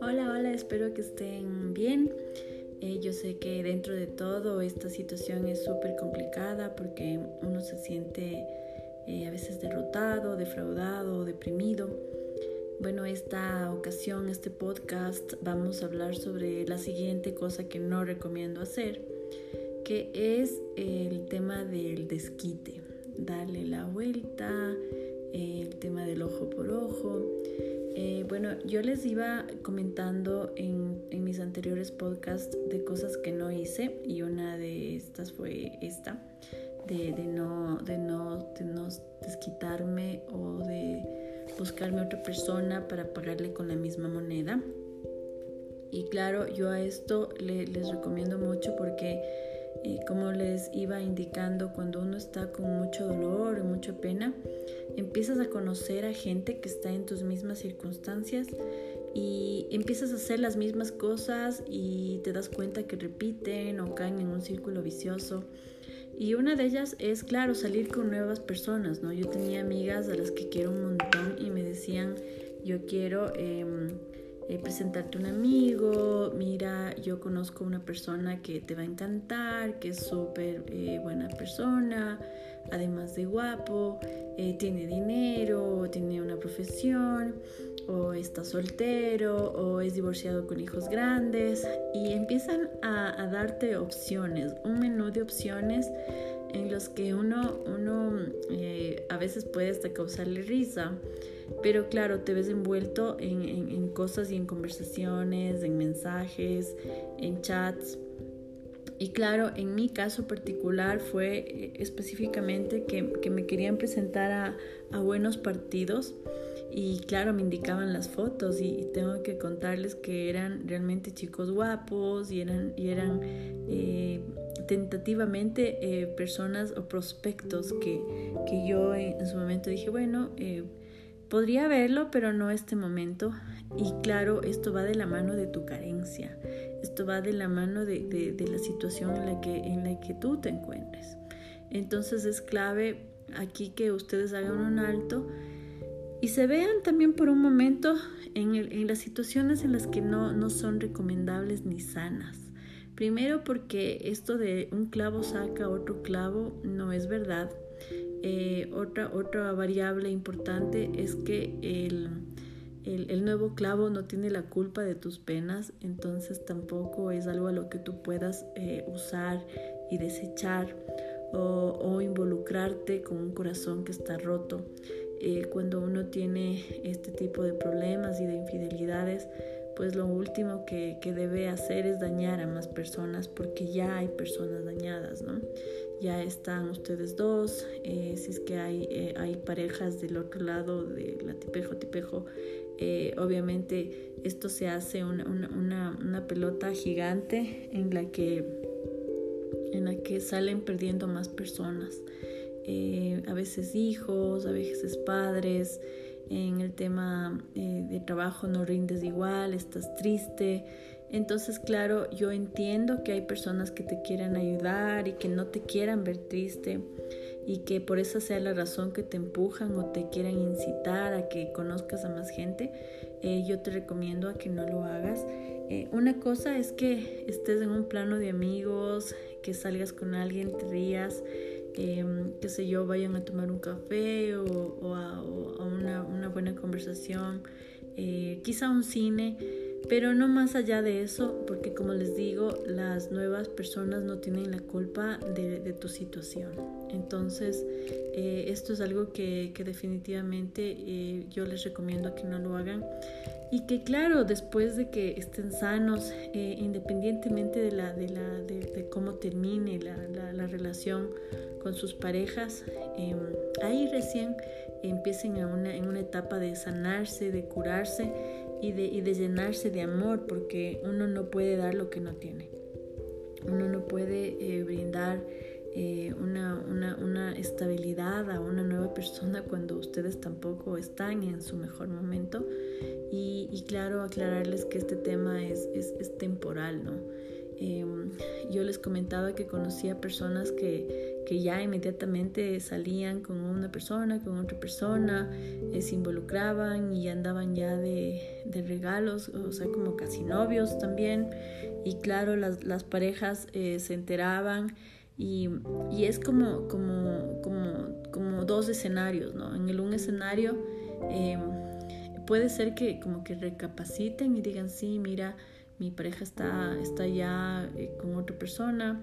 Hola, hola, espero que estén bien. Eh, yo sé que dentro de todo esta situación es súper complicada porque uno se siente eh, a veces derrotado, defraudado, deprimido. Bueno, esta ocasión, este podcast, vamos a hablar sobre la siguiente cosa que no recomiendo hacer, que es el tema del desquite, darle la vuelta, el tema del ojo por ojo. Eh, bueno, yo les iba comentando en, en, mis anteriores podcasts de cosas que no hice y una de estas fue esta, de, de, no, de, no, de no desquitarme o de buscarme otra persona para pagarle con la misma moneda. Y claro, yo a esto les recomiendo mucho porque, eh, como les iba indicando, cuando uno está con mucho dolor y mucha pena, empiezas a conocer a gente que está en tus mismas circunstancias y empiezas a hacer las mismas cosas y te das cuenta que repiten o caen en un círculo vicioso. Y una de ellas es, claro, salir con nuevas personas, ¿no? Yo tenía amigas a las que quiero un montón y me decían, yo quiero em, eh, presentarte un amigo, yo conozco una persona que te va a encantar, que es súper eh, buena persona, además de guapo, eh, tiene dinero, tiene una profesión o está soltero o es divorciado con hijos grandes y empiezan a, darte opciones, un menú de opciones en los que uno, uno eh, a veces puede hasta causarle risa, pero claro, te ves envuelto en, en cosas y en conversaciones, en mensajes, en chats. Y claro, en mi caso particular fue eh, específicamente que, que me querían presentar a, a buenos partidos y claro, me indicaban las fotos y, tengo que contarles que eran realmente chicos guapos y eran, y eran eh, tentativamente eh, personas o prospectos que, que yo en, su momento dije, bueno, eh, podría verlo, pero no este momento. Y claro, esto va de la mano de tu carencia, esto va de la mano de, de, de la situación en la, que, en la que tú te encuentres. Entonces es clave aquí que ustedes hagan un alto y se vean también por un momento en, las situaciones en las que no, no son recomendables ni sanas. Primero porque esto de un clavo saca otro clavo no es verdad. Eh, otra, otra variable importante es que el, el, nuevo clavo no tiene la culpa de tus penas, entonces tampoco es algo a lo que tú puedas eh, usar y desechar o, involucrarte con un corazón que está roto. Eh, cuando uno tiene este tipo de problemas y de infidelidades, pues lo último que, que, debe hacer es dañar a más personas porque ya hay personas dañadas, ¿no? Ya están ustedes dos, eh, si es que hay, eh, hay parejas del otro lado de la tipejo, tipejo, obviamente esto se hace una, una, una, pelota gigante en la que, en la que salen perdiendo más personas. Eh, a veces hijos, a veces padres. En el tema eh, de trabajo no rindes igual, estás triste. Entonces, claro, yo entiendo que hay personas que te quieran ayudar y que no te quieran ver triste y que por esa sea la razón que te empujan o te quieran incitar a que conozcas a más gente, eh, yo te recomiendo a que no lo hagas. una cosa es que estés en un plano de amigos, que salgas con alguien, te rías, Em, qué sé yo, vayan a tomar un café o, a, una, buena conversación, eh, quizá un cine, pero no más allá de eso, porque como les digo, las nuevas personas no tienen la culpa de, tu situación. Entonces, eh, esto es algo que, definitivamente eh, yo les recomiendo que no lo hagan. Y que claro, después de que estén sanos, independientemente de, la, de, la, de, cómo termine la, la relación con sus parejas, em, ahí recién empiecen a una, en una etapa de sanarse, de curarse y de, y de llenarse de amor, porque uno no puede dar lo que no tiene. Uno no puede eh, brindar eh, una, una, una, estabilidad a una nueva persona cuando ustedes tampoco están en su mejor momento. Y, y claro, aclararles que este tema es, es, es temporal, ¿no? Em, yo les comentaba que conocía personas que, que, ya inmediatamente salían con una persona, con otra persona, eh, se involucraban y andaban ya de, de, regalos, o sea, como casi novios también. Y claro, las, las parejas eh, se enteraban y, y, es como, como, como, como dos escenarios, ¿no? En el un escenario em, puede ser que como que recapaciten y digan, sí, mira, mi pareja está, está ya eh, con otra persona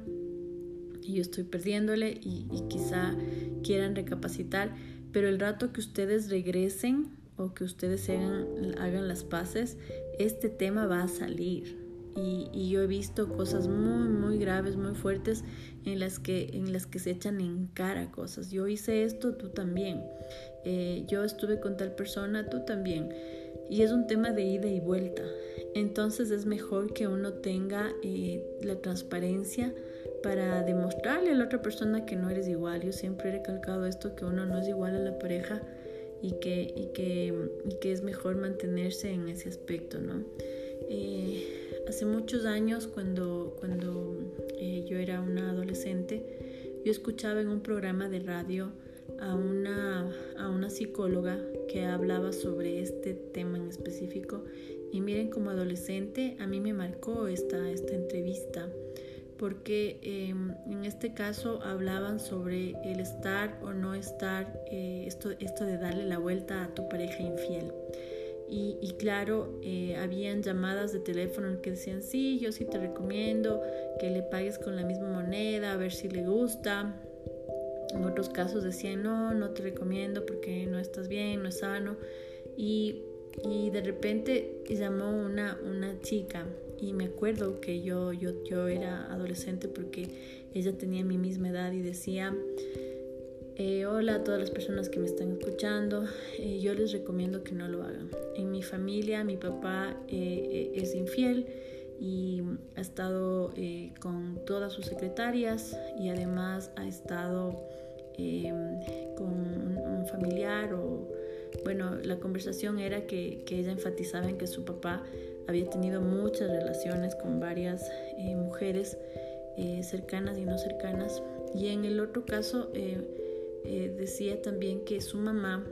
y yo estoy perdiéndole y, quizá quieran recapacitar, pero el rato que ustedes regresen o que ustedes hagan, hagan las paces, este tema va a salir. Y, yo he visto cosas muy, muy graves, muy fuertes en las que, en las que se echan en cara cosas. Yo hice esto, tú también. Eh, yo estuve con tal persona, tú también. Y es un tema de ida y vuelta. Entonces es mejor que uno tenga eh, la transparencia para demostrarle a la otra persona que no eres igual. Yo siempre he recalcado esto, que uno no es igual a la pareja y que, y que, y que es mejor mantenerse en ese aspecto, ¿no? Eh, hace muchos años, cuando, cuando eh, yo era una adolescente, yo escuchaba en un programa de radio a una, a una psicóloga que hablaba sobre este tema en específico y miren, como adolescente a mí me marcó esta, esta entrevista porque em, en este caso hablaban sobre el estar o no estar, eh, esto, esto de darle la vuelta a tu pareja infiel. Y, claro, eh, habían llamadas de teléfono que decían, sí, yo sí te recomiendo que le pagues con la misma moneda, a ver si le gusta. En otros casos decían, no, no te recomiendo porque no estás bien, no es sano. Y y de repente llamó una, una chica y me acuerdo que yo, yo, yo era adolescente porque ella tenía mi misma edad y decía, eh, hola a todas las personas que me están escuchando, eh, yo les recomiendo que no lo hagan. En mi familia mi papá eh, es infiel y ha estado con todas sus secretarias y además ha estado con un familiar o bueno, la conversación era que, ella enfatizaba en que su papá había tenido muchas relaciones con varias eh, mujeres eh, cercanas y no cercanas. Y en el otro caso eh, decía también que su mamá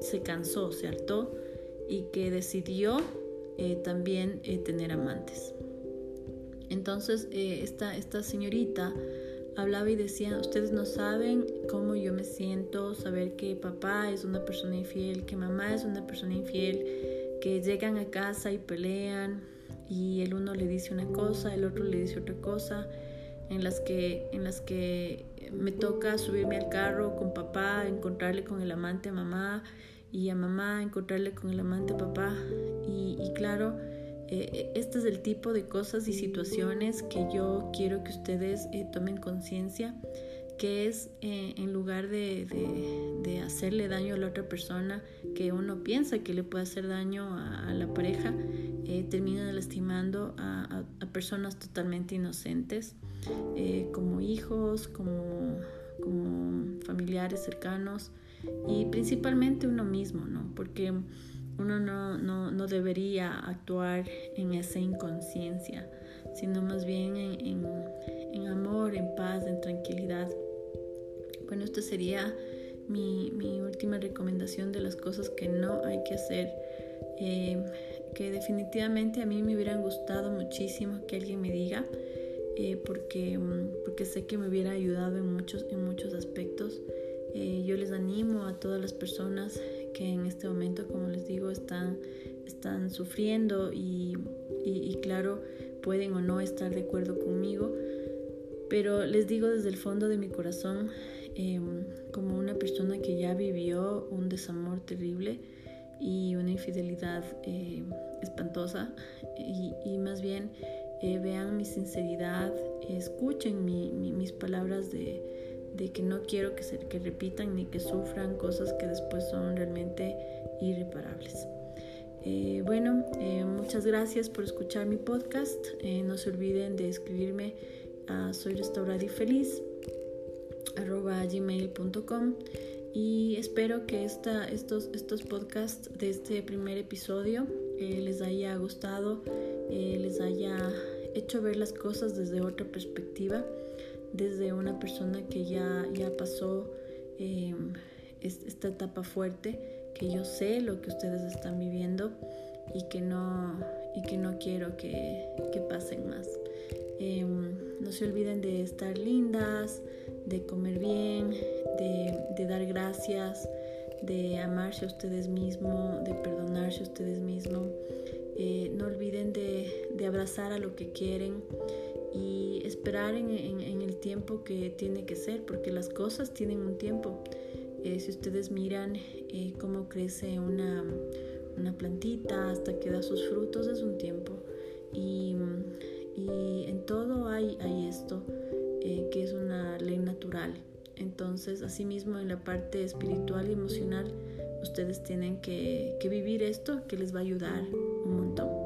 se cansó, se hartó y que decidió también tener amantes. Entonces esta, esta señorita hablaba y decía, ustedes no saben cómo yo me siento, saber que papá es una persona infiel, que mamá es una persona infiel, que llegan a casa y pelean y el uno le dice una cosa, el otro le dice otra cosa, en las que, en las que me toca subirme al carro con papá, encontrarle con el amante a mamá y a mamá encontrarle con el amante a papá. Y, claro, eh, este es el tipo de cosas y situaciones que yo quiero que ustedes eh, tomen conciencia, que es eh, en lugar de, hacerle daño a la otra persona, que uno piensa que le puede hacer daño a, la pareja, termina lastimando a, personas totalmente inocentes, como hijos, como, como familiares cercanos y principalmente uno mismo, ¿no? Porque uno no, no, no debería actuar en esa inconsciencia, sino más bien en, en, amor, en paz, en tranquilidad. Bueno, esta sería mi, mi, última recomendación de las cosas que no hay que hacer, eh, que definitivamente a mí me hubieran gustado muchísimo que alguien me diga, eh, porque, porque sé que me hubiera ayudado en muchos, en muchos aspectos. Yo les animo a todas las personas que en este momento, como les digo, están, están sufriendo y, y, claro, pueden o no estar de acuerdo conmigo, pero les digo desde el fondo de mi corazón, em, como una persona que ya vivió un desamor terrible y una infidelidad eh, espantosa, y, y, más bien eh, vean mi sinceridad, escuchen mis palabras de, de que no quiero que se que repitan ni que sufran cosas que después son realmente irreparables. Eh, bueno, eh, muchas gracias por escuchar mi podcast. Eh, no se olviden de escribirme a soy restaurada y feliz gmail.com y espero que esta, estos, estos podcasts de este primer episodio les haya gustado, les haya hecho ver las cosas desde otra perspectiva, desde una persona que ya, ya pasó em, esta etapa fuerte, que yo sé lo que ustedes están viviendo y que no, y que no quiero que, que pasen más. Em, no se olviden de estar lindas, de comer bien, de, de dar gracias, de amarse a ustedes mismos, de perdonarse a ustedes mismos. Eh, no olviden de, de, abrazar a lo que quieren y esperar en, el tiempo que tiene que ser, porque las cosas tienen un tiempo. Eh, si ustedes miran eh, cómo crece una, una, plantita hasta que da sus frutos, es un tiempo. Y, en todo hay, hay esto, que es una ley natural. Entonces, asimismo, en la parte espiritual y emocional, ustedes tienen que, que vivir esto que les va a ayudar un montón.